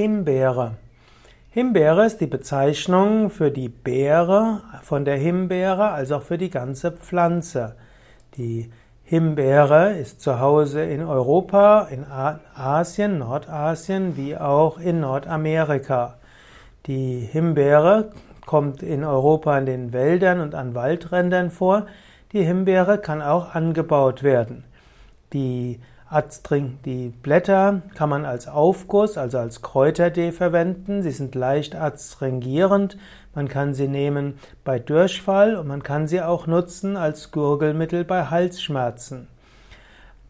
Himbeere. Himbeere ist die Bezeichnung für die Beere von der Himbeere, als auch für die ganze Pflanze. Die Himbeere ist zu Hause in Europa, in Asien, Nordasien wie auch in Nordamerika. Die Himbeere kommt in Europa in den Wäldern und an Waldrändern vor. Die Himbeere kann auch angebaut werden. Die die Blätter kann man als Aufguss, also als Kräutertee verwenden. Sie sind leicht adstringierend. Man kann sie nehmen bei Durchfall und man kann sie auch nutzen als Gurgelmittel bei Halsschmerzen.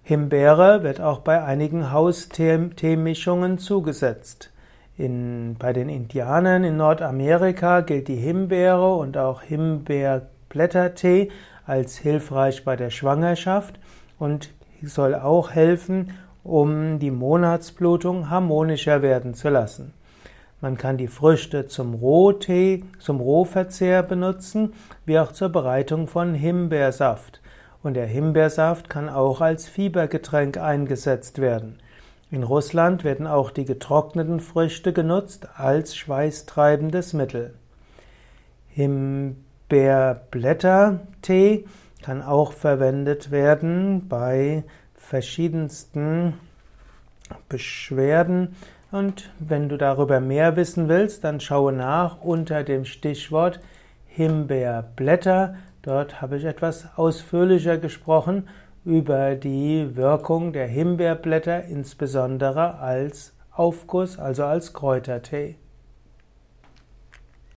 Himbeere wird auch bei einigen Hausteemischungen zugesetzt. In, bei den Indianern in Nordamerika gilt die Himbeere und auch Himbeerblättertee als hilfreich bei der Schwangerschaft und soll auch helfen, um die Monatsblutung harmonischer werden zu lassen. Man kann die Früchte zum Rohtee, zum Rohverzehr benutzen, wie auch zur Bereitung von Himbeersaft. Und der Himbeersaft kann auch als Fiebergetränk eingesetzt werden. In Russland werden auch die getrockneten Früchte genutzt als schweißtreibendes Mittel. Himbeerblättertee kann auch verwendet werden bei verschiedensten Beschwerden. Und wenn du darüber mehr wissen willst, dann schaue nach unter dem Stichwort Himbeerblätter. Dort habe ich etwas ausführlicher gesprochen über die Wirkung der Himbeerblätter, insbesondere als Aufguss, also als Kräutertee.